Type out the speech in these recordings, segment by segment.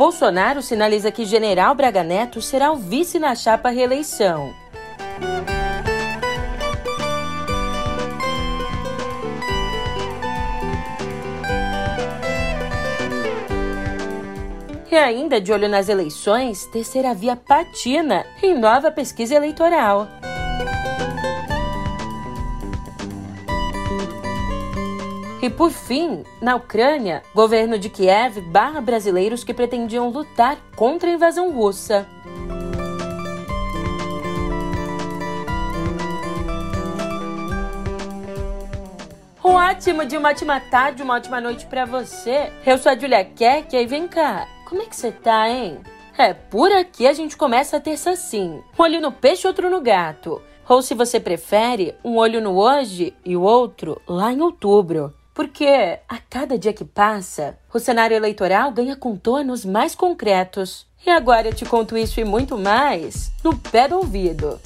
Bolsonaro sinaliza que General Braga Neto será o vice na chapa reeleição. E ainda de olho nas eleições, terceira via patina em nova pesquisa eleitoral. E por fim, na Ucrânia, governo de Kiev barra brasileiros que pretendiam lutar contra a invasão russa. Um ótimo dia, uma ótima tarde, uma ótima noite para você. Eu sou a Julia Keck e vem cá, como é que você tá, hein? É, por aqui a gente começa a terça assim. Um olho no peixe, outro no gato. Ou se você prefere, um olho no hoje e o outro lá em outubro. Porque a cada dia que passa, o cenário eleitoral ganha contornos mais concretos. E agora eu te conto isso e muito mais no pé do ouvido.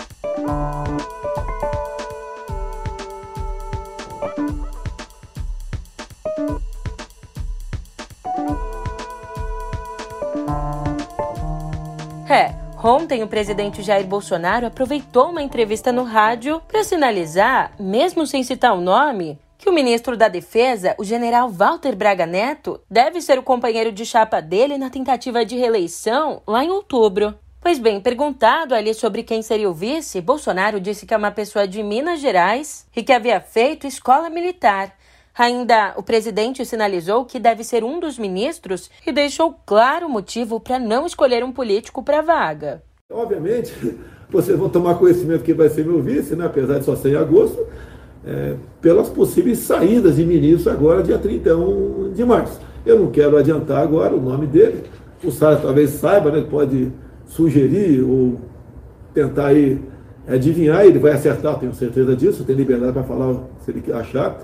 É, ontem o presidente Jair Bolsonaro aproveitou uma entrevista no rádio para sinalizar, mesmo sem citar o nome, que o ministro da Defesa, o general Walter Braga Neto, deve ser o companheiro de chapa dele na tentativa de reeleição lá em outubro. Pois bem, perguntado ali sobre quem seria o vice, Bolsonaro disse que é uma pessoa de Minas Gerais e que havia feito escola militar. Ainda o presidente sinalizou que deve ser um dos ministros e deixou claro o motivo para não escolher um político para a vaga. Obviamente, vocês vão tomar conhecimento que vai ser meu vice, né? apesar de só ser em agosto é, pelas possíveis saídas de ministros agora, dia 31 de março. Eu não quero adiantar agora o nome dele, o Sara talvez saiba, né, pode sugerir ou tentar aí adivinhar, ele vai acertar, tenho certeza disso, tem liberdade para falar se ele achar.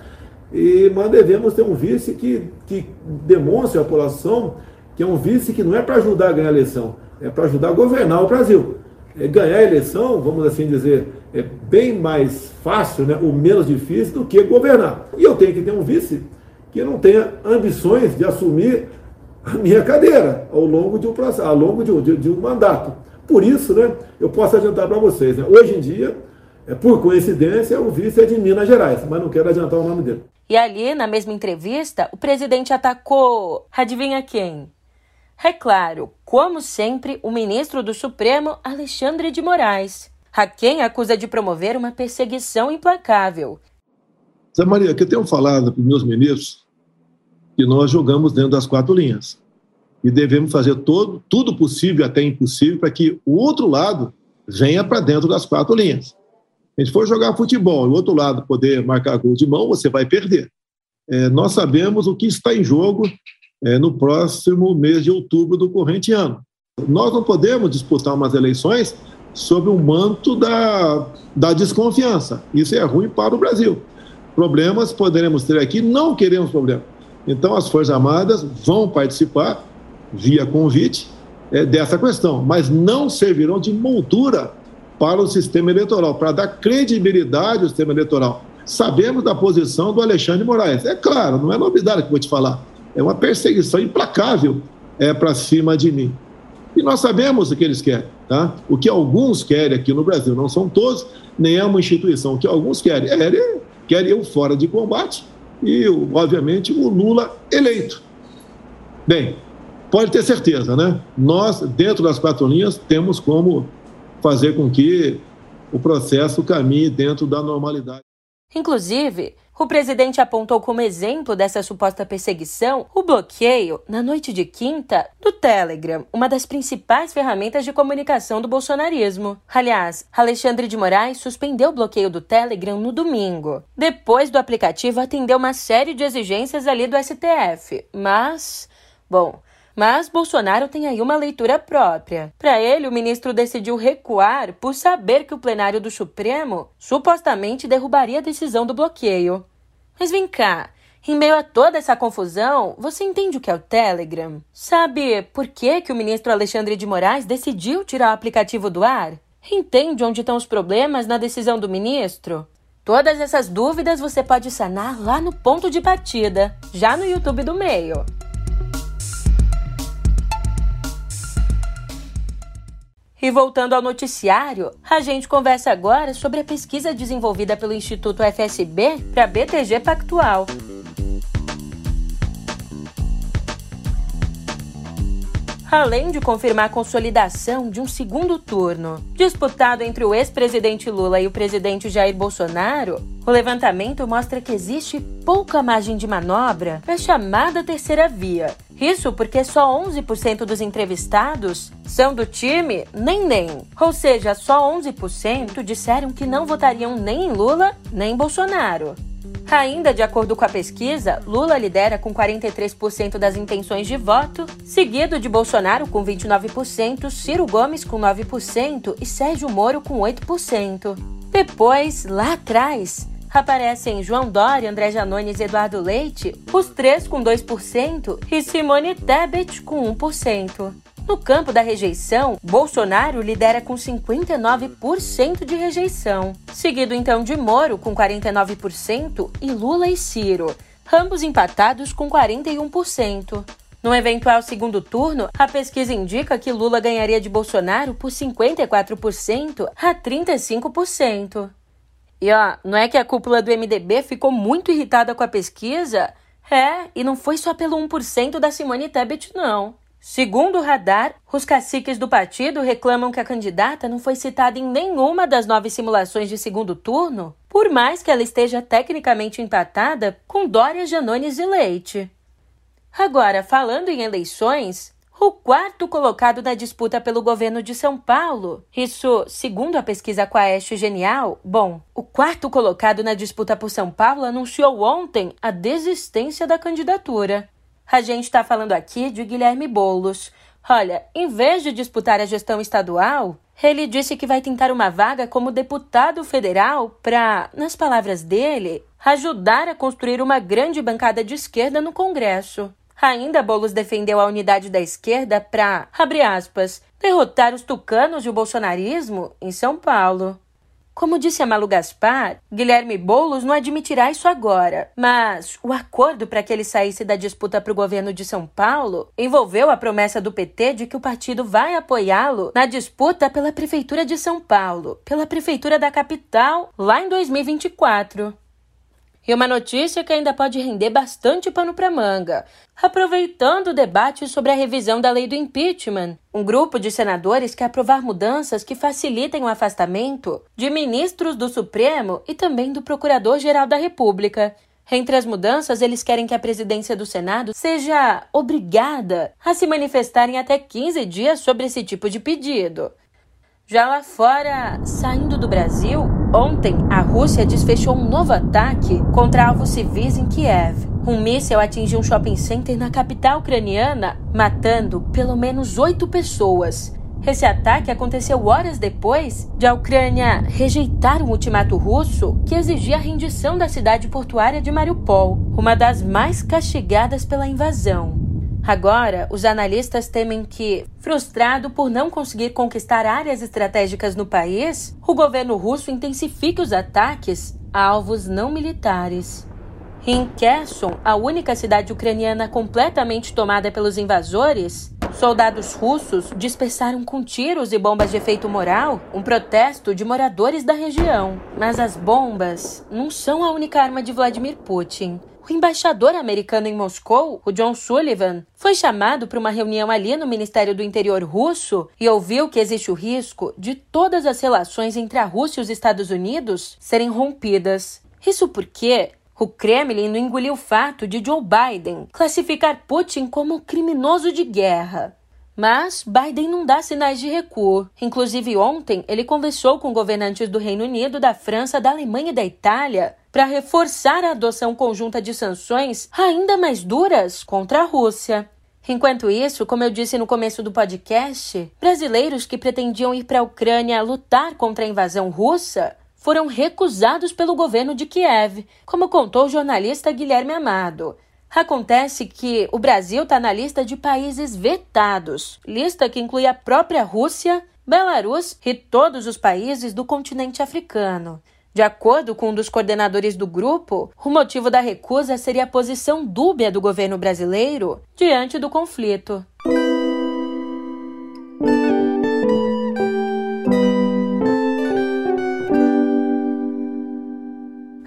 E, mas devemos ter um vice que, que demonstre à população que é um vice que não é para ajudar a ganhar a eleição, é para ajudar a governar o Brasil. É ganhar a eleição, vamos assim dizer, é bem mais fácil, né, ou menos difícil do que governar. E eu tenho que ter um vice que não tenha ambições de assumir a minha cadeira ao longo de um processo, ao longo de um, de, de um mandato. Por isso, né, eu posso adiantar para vocês, né, hoje em dia, é, por coincidência, o vice é de Minas Gerais, mas não quero adiantar o nome dele. E ali, na mesma entrevista, o presidente atacou, adivinha quem? É claro, como sempre, o ministro do Supremo, Alexandre de Moraes. A quem acusa de promover uma perseguição implacável. Zé Maria, que eu tenho falado para os meus ministros que nós jogamos dentro das quatro linhas. E devemos fazer todo, tudo possível, até impossível, para que o outro lado venha para dentro das quatro linhas. Se a gente for jogar futebol e o outro lado poder marcar gol de mão, você vai perder. É, nós sabemos o que está em jogo é, no próximo mês de outubro do corrente ano. Nós não podemos disputar umas eleições sob o manto da, da desconfiança. Isso é ruim para o Brasil. Problemas poderemos ter aqui, não queremos problemas. Então, as Forças Armadas vão participar, via convite, é, dessa questão, mas não servirão de moldura para o sistema eleitoral, para dar credibilidade ao sistema eleitoral. Sabemos da posição do Alexandre Moraes. É claro, não é novidade que vou te falar. É uma perseguição implacável é, para cima de mim. E nós sabemos o que eles querem. Tá? O que alguns querem aqui no Brasil, não são todos, nem é uma instituição. O que alguns querem é querem eu fora de combate e, obviamente, o Lula eleito. Bem, pode ter certeza, né? Nós, dentro das quatro linhas, temos como fazer com que o processo caminhe dentro da normalidade. Inclusive, o presidente apontou como exemplo dessa suposta perseguição o bloqueio, na noite de quinta, do Telegram, uma das principais ferramentas de comunicação do bolsonarismo. Aliás, Alexandre de Moraes suspendeu o bloqueio do Telegram no domingo. Depois do aplicativo atendeu uma série de exigências ali do STF. Mas, bom, mas Bolsonaro tem aí uma leitura própria. Para ele, o ministro decidiu recuar por saber que o plenário do Supremo supostamente derrubaria a decisão do bloqueio. Mas vem cá, em meio a toda essa confusão, você entende o que é o Telegram? Sabe por que, que o ministro Alexandre de Moraes decidiu tirar o aplicativo do ar? Entende onde estão os problemas na decisão do ministro? Todas essas dúvidas você pode sanar lá no ponto de partida, já no YouTube do Meio. E voltando ao noticiário, a gente conversa agora sobre a pesquisa desenvolvida pelo Instituto FSB para a BTG Pactual. além de confirmar a consolidação de um segundo turno. Disputado entre o ex-presidente Lula e o presidente Jair Bolsonaro, o levantamento mostra que existe pouca margem de manobra para a chamada terceira via. Isso porque só 11% dos entrevistados são do time nem nem, ou seja, só 11% disseram que não votariam nem em Lula nem em Bolsonaro. Ainda de acordo com a pesquisa, Lula lidera com 43% das intenções de voto, seguido de Bolsonaro com 29%, Ciro Gomes com 9% e Sérgio Moro com 8%. Depois, lá atrás, aparecem João Dória, André Janones e Eduardo Leite, os três com 2% e Simone Tebet com 1%. No campo da rejeição, Bolsonaro lidera com 59% de rejeição, seguido então de Moro com 49% e Lula e Ciro, ambos empatados com 41%. No eventual segundo turno, a pesquisa indica que Lula ganharia de Bolsonaro por 54% a 35%. E ó, não é que a cúpula do MDB ficou muito irritada com a pesquisa? É, e não foi só pelo 1% da Simone Tebet, não. Segundo o radar, os caciques do partido reclamam que a candidata não foi citada em nenhuma das nove simulações de segundo turno, por mais que ela esteja tecnicamente empatada com Dória, Janones e Leite. Agora, falando em eleições, o quarto colocado na disputa pelo governo de São Paulo. Isso, segundo a pesquisa Quaest Genial, bom, o quarto colocado na disputa por São Paulo anunciou ontem a desistência da candidatura. A gente está falando aqui de Guilherme Boulos. Olha, em vez de disputar a gestão estadual, ele disse que vai tentar uma vaga como deputado federal para, nas palavras dele, ajudar a construir uma grande bancada de esquerda no Congresso. Ainda Boulos defendeu a unidade da esquerda para, abre aspas, derrotar os tucanos e o bolsonarismo em São Paulo. Como disse a Malu Gaspar, Guilherme Boulos não admitirá isso agora, mas o acordo para que ele saísse da disputa para o governo de São Paulo envolveu a promessa do PT de que o partido vai apoiá-lo na disputa pela Prefeitura de São Paulo, pela Prefeitura da capital, lá em 2024. E uma notícia que ainda pode render bastante pano para manga. Aproveitando o debate sobre a revisão da lei do impeachment, um grupo de senadores quer aprovar mudanças que facilitem o afastamento de ministros do Supremo e também do Procurador-Geral da República. Entre as mudanças, eles querem que a presidência do Senado seja obrigada a se manifestar em até 15 dias sobre esse tipo de pedido. Já lá fora, saindo do Brasil, ontem a Rússia desfechou um novo ataque contra alvos civis em Kiev. Um míssil atingiu um shopping center na capital ucraniana, matando pelo menos oito pessoas. Esse ataque aconteceu horas depois de a Ucrânia rejeitar um ultimato russo que exigia a rendição da cidade portuária de Mariupol, uma das mais castigadas pela invasão. Agora, os analistas temem que, frustrado por não conseguir conquistar áreas estratégicas no país, o governo russo intensifique os ataques a alvos não militares. Em Kherson, a única cidade ucraniana completamente tomada pelos invasores, soldados russos dispersaram com tiros e bombas de efeito moral um protesto de moradores da região. Mas as bombas não são a única arma de Vladimir Putin. O embaixador americano em Moscou, o John Sullivan, foi chamado para uma reunião ali no Ministério do Interior russo e ouviu que existe o risco de todas as relações entre a Rússia e os Estados Unidos serem rompidas. Isso porque o Kremlin não engoliu o fato de Joe Biden classificar Putin como criminoso de guerra. Mas Biden não dá sinais de recuo. Inclusive, ontem ele conversou com governantes do Reino Unido, da França, da Alemanha e da Itália para reforçar a adoção conjunta de sanções ainda mais duras contra a Rússia. Enquanto isso, como eu disse no começo do podcast, brasileiros que pretendiam ir para a Ucrânia lutar contra a invasão russa foram recusados pelo governo de Kiev, como contou o jornalista Guilherme Amado. Acontece que o Brasil está na lista de países vetados, lista que inclui a própria Rússia, Belarus e todos os países do continente africano. De acordo com um dos coordenadores do grupo, o motivo da recusa seria a posição dúbia do governo brasileiro diante do conflito.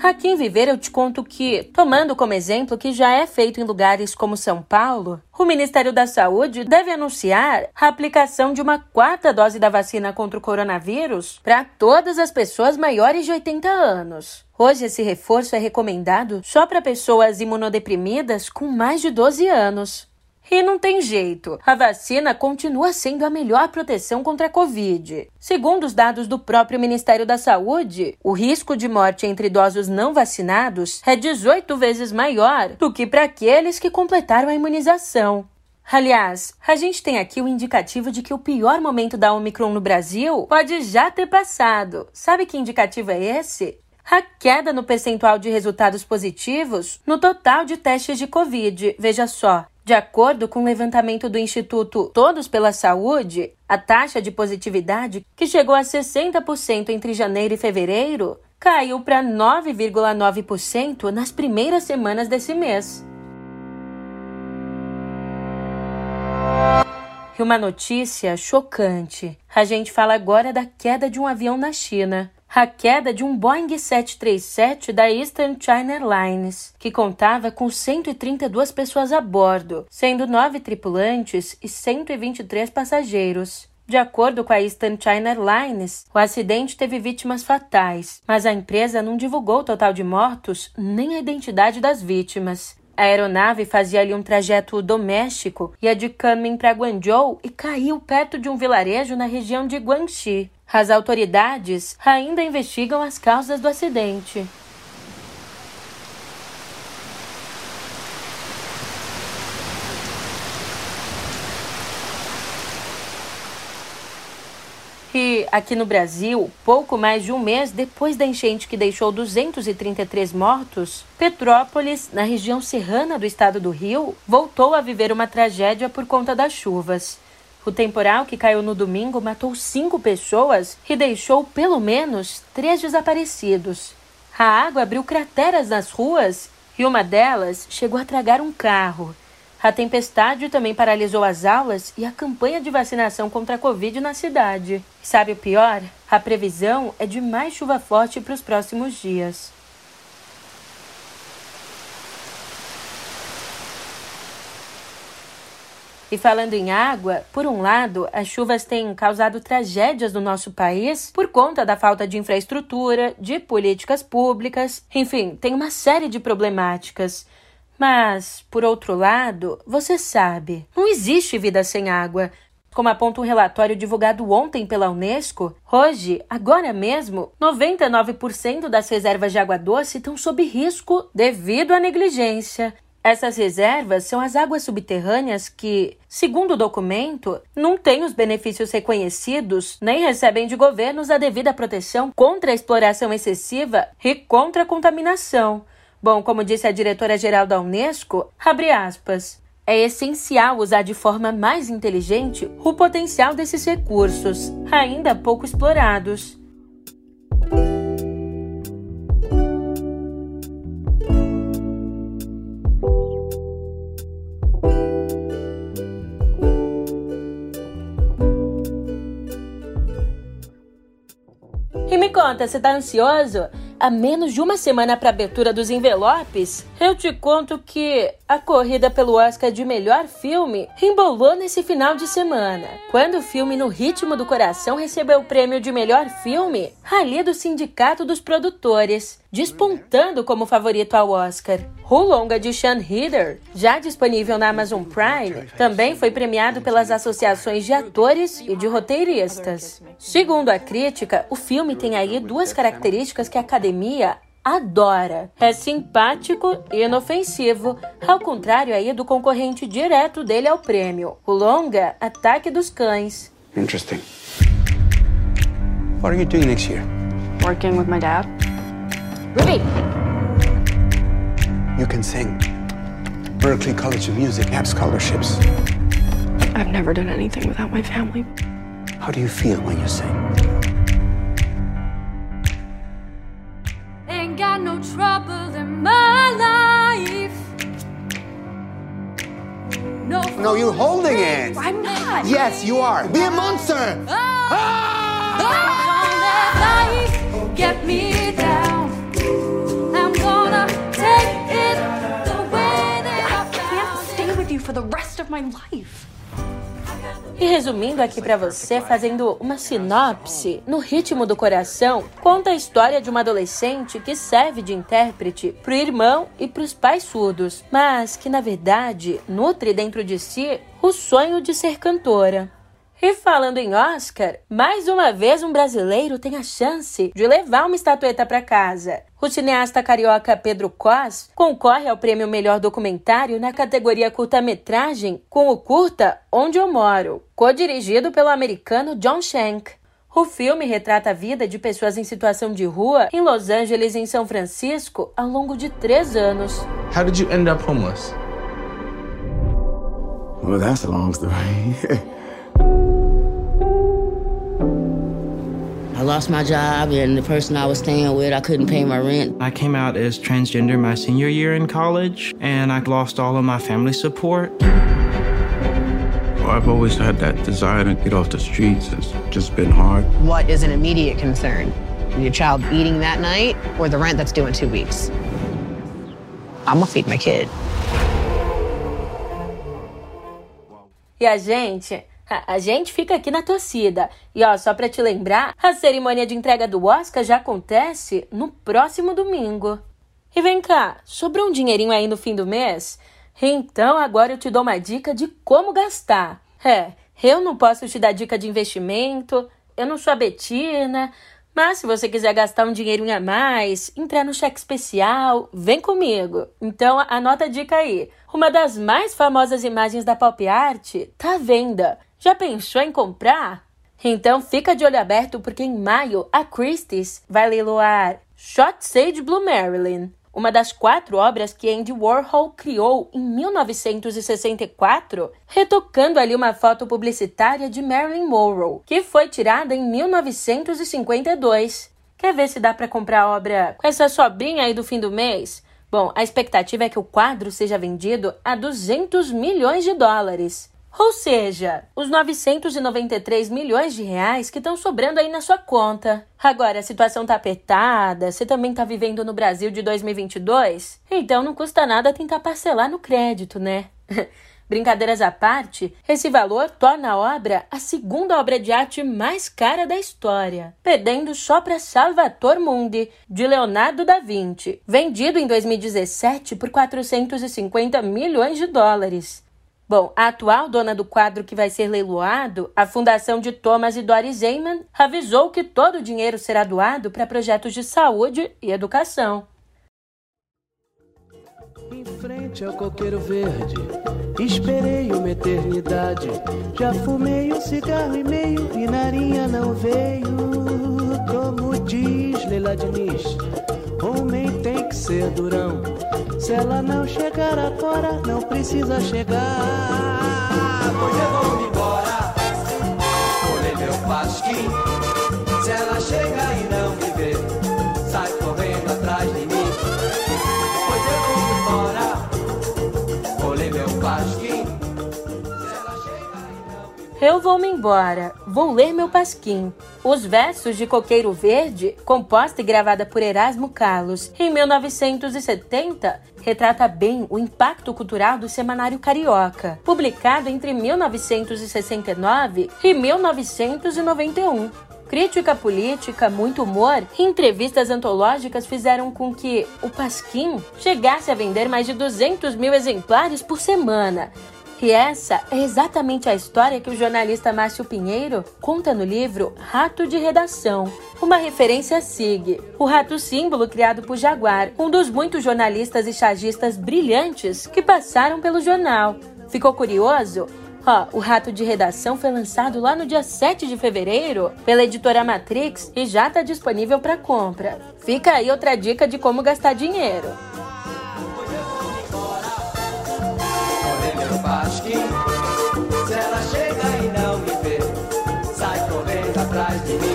Aqui em Viver eu te conto que, tomando como exemplo que já é feito em lugares como São Paulo, o Ministério da Saúde deve anunciar a aplicação de uma quarta dose da vacina contra o coronavírus para todas as pessoas maiores de 80 anos. Hoje esse reforço é recomendado só para pessoas imunodeprimidas com mais de 12 anos. E não tem jeito, a vacina continua sendo a melhor proteção contra a Covid. Segundo os dados do próprio Ministério da Saúde, o risco de morte entre idosos não vacinados é 18 vezes maior do que para aqueles que completaram a imunização. Aliás, a gente tem aqui o indicativo de que o pior momento da Omicron no Brasil pode já ter passado. Sabe que indicativo é esse? A queda no percentual de resultados positivos no total de testes de Covid. Veja só, de acordo com o levantamento do Instituto Todos pela Saúde, a taxa de positividade, que chegou a 60% entre janeiro e fevereiro, caiu para 9,9% nas primeiras semanas desse mês. E uma notícia chocante. A gente fala agora da queda de um avião na China a queda de um Boeing 737 da Eastern China Airlines, que contava com 132 pessoas a bordo, sendo nove tripulantes e 123 passageiros. De acordo com a Eastern China Airlines, o acidente teve vítimas fatais, mas a empresa não divulgou o total de mortos nem a identidade das vítimas. A aeronave fazia ali um trajeto doméstico, ia de Kunming para Guangzhou e caiu perto de um vilarejo na região de Guangxi. As autoridades ainda investigam as causas do acidente. E aqui no Brasil, pouco mais de um mês depois da enchente que deixou 233 mortos, Petrópolis, na região serrana do estado do Rio, voltou a viver uma tragédia por conta das chuvas. O temporal que caiu no domingo matou cinco pessoas e deixou pelo menos três desaparecidos. A água abriu crateras nas ruas e uma delas chegou a tragar um carro. A tempestade também paralisou as aulas e a campanha de vacinação contra a Covid na cidade. Sabe o pior? A previsão é de mais chuva forte para os próximos dias. E falando em água, por um lado, as chuvas têm causado tragédias no nosso país por conta da falta de infraestrutura, de políticas públicas, enfim, tem uma série de problemáticas. Mas, por outro lado, você sabe, não existe vida sem água. Como aponta um relatório divulgado ontem pela Unesco, hoje, agora mesmo, 99% das reservas de água doce estão sob risco devido à negligência. Essas reservas são as águas subterrâneas que, segundo o documento, não têm os benefícios reconhecidos nem recebem de governos a devida proteção contra a exploração excessiva e contra a contaminação. Bom, como disse a diretora-geral da Unesco, abre aspas. É essencial usar de forma mais inteligente o potencial desses recursos, ainda pouco explorados. E me conta, você tá ansioso? A menos de uma semana para a abertura dos envelopes, eu te conto que a corrida pelo Oscar de melhor filme embolou nesse final de semana, quando o filme No Ritmo do Coração recebeu o prêmio de melhor filme ali do Sindicato dos Produtores, despontando como favorito ao Oscar. O longa de Sean Heather, já disponível na Amazon Prime, também foi premiado pelas associações de atores e de roteiristas. Segundo a crítica, o filme tem aí duas características que a academia adora. É simpático e inofensivo, ao contrário aí do concorrente direto dele ao prêmio, o longa Ataque dos Cães. Interesting. What are you doing next year? Working with my dad. Ruby! You can sing. Berkeley College of Music have scholarships. I've never done anything without my family. How do you feel when you sing? Ain't got no trouble in my life. No, No, you're holding it. I'm not. Yes, you are. Be a monster. Oh, oh, don't let get me down. My life. E resumindo aqui para você, fazendo uma sinopse, no ritmo do coração, conta a história de uma adolescente que serve de intérprete pro irmão e pros pais surdos, mas que na verdade nutre dentro de si o sonho de ser cantora. E falando em Oscar, mais uma vez um brasileiro tem a chance de levar uma estatueta para casa. O cineasta carioca Pedro Cos concorre ao prêmio Melhor Documentário na categoria curta-metragem com o curta Onde Eu Moro, co-dirigido pelo americano John Shank. O filme retrata a vida de pessoas em situação de rua em Los Angeles e em São Francisco ao longo de três anos. How did you end up homeless? Well, that's a long story. I lost my job, and the person I was staying with, I couldn't pay my rent. I came out as transgender my senior year in college, and I lost all of my family support. I've always had that desire to get off the streets. It's just been hard. What is an immediate concern? Your child eating that night or the rent that's due in two weeks? I'm gonna feed my kid. E a gente, a, gente fica aqui na torcida. E ó, só pra te lembrar, a cerimônia de entrega do Oscar já acontece no próximo domingo. E vem cá, sobrou um dinheirinho aí no fim do mês? Então agora eu te dou uma dica de como gastar. É, eu não posso te dar dica de investimento, eu não sou a Betina, mas se você quiser gastar um dinheirinho a mais, entrar no cheque especial, vem comigo. Então anota a dica aí. Uma das mais famosas imagens da pop art tá à venda. Já pensou em comprar? Então fica de olho aberto porque em maio a Christie's vai leiloar Shot Sage Blue Marilyn, uma das quatro obras que Andy Warhol criou em 1964, retocando ali uma foto publicitária de Marilyn Monroe, que foi tirada em 1952. Quer ver se dá para comprar a obra com essa sobrinha aí do fim do mês? Bom, a expectativa é que o quadro seja vendido a 200 milhões de dólares. Ou seja, os 993 milhões de reais que estão sobrando aí na sua conta. Agora, a situação tá apertada, você também tá vivendo no Brasil de 2022? Então não custa nada tentar parcelar no crédito, né? Brincadeiras à parte, esse valor torna a obra a segunda obra de arte mais cara da história, perdendo só para Salvator Mundi, de Leonardo da Vinci, vendido em 2017 por 450 milhões de dólares. Bom, a atual dona do quadro que vai ser leiloado, a Fundação de Thomas e Doris Eyman, avisou que todo o dinheiro será doado para projetos de saúde e educação. Em frente ao coqueiro verde, esperei uma eternidade. Já fumei um cigarro e meio e narinha não veio. Como diz Leila Diniz, homem tem que ser durão. Se ela não chegar agora, não precisa chegar. Pois eu vou embora, olhei meu pasquim. Se ela chega e não me vê, sai correndo atrás de mim. Pois eu vou embora, olhei meu pasquim. Eu vou me embora, vou ler meu pasquim. Os versos de Coqueiro Verde, composta e gravada por Erasmo Carlos em 1970, retrata bem o impacto cultural do Semanário Carioca, publicado entre 1969 e 1991. Crítica política, muito humor e entrevistas antológicas fizeram com que o Pasquim chegasse a vender mais de 200 mil exemplares por semana, e essa é exatamente a história que o jornalista Márcio Pinheiro conta no livro Rato de Redação, uma referência SIG, o rato símbolo criado por Jaguar, um dos muitos jornalistas e chargistas brilhantes que passaram pelo jornal. Ficou curioso? Ó, o Rato de Redação foi lançado lá no dia 7 de fevereiro pela editora Matrix e já está disponível para compra. Fica aí outra dica de como gastar dinheiro. Pasquim. Se ela chega e não me vê, sai correndo atrás de mim.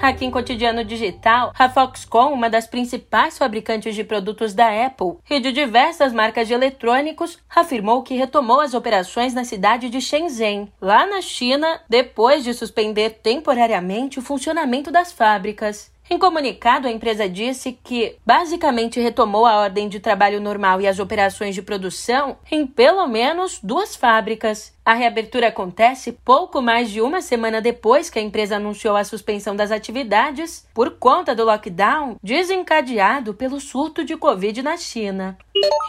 Aqui em Cotidiano Digital, a Foxconn, uma das principais fabricantes de produtos da Apple e de diversas marcas de eletrônicos, afirmou que retomou as operações na cidade de Shenzhen, lá na China, depois de suspender temporariamente o funcionamento das fábricas. Em comunicado, a empresa disse que basicamente retomou a ordem de trabalho normal e as operações de produção em pelo menos duas fábricas. A reabertura acontece pouco mais de uma semana depois que a empresa anunciou a suspensão das atividades por conta do lockdown desencadeado pelo surto de Covid na China.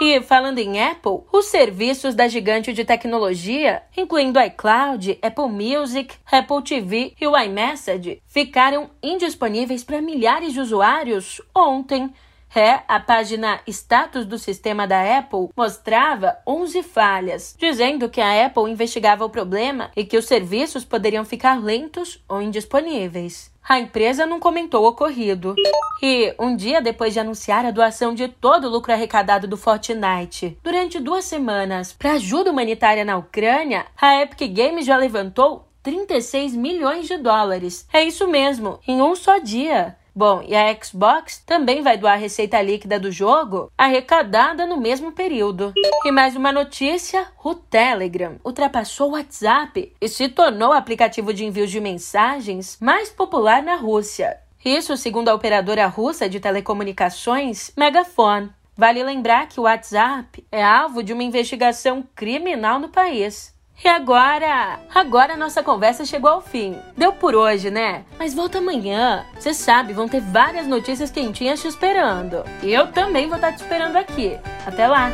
E falando em Apple, os serviços da gigante de tecnologia, incluindo iCloud, Apple Music, Apple TV e o iMessage, ficaram indisponíveis para milhares de usuários ontem. É, a página status do sistema da Apple mostrava 11 falhas, dizendo que a Apple investigava o problema e que os serviços poderiam ficar lentos ou indisponíveis. A empresa não comentou o ocorrido. E, um dia depois de anunciar a doação de todo o lucro arrecadado do Fortnite, durante duas semanas, para ajuda humanitária na Ucrânia, a Epic Games já levantou 36 milhões de dólares. É isso mesmo, em um só dia. Bom, e a Xbox também vai doar a receita líquida do jogo arrecadada no mesmo período. E mais uma notícia: o Telegram ultrapassou o WhatsApp e se tornou o aplicativo de envio de mensagens mais popular na Rússia. Isso segundo a operadora russa de telecomunicações Megafone. Vale lembrar que o WhatsApp é alvo de uma investigação criminal no país. E agora? Agora a nossa conversa chegou ao fim. Deu por hoje, né? Mas volta amanhã. Você sabe, vão ter várias notícias quentinhas te esperando. E eu também vou estar te esperando aqui. Até lá!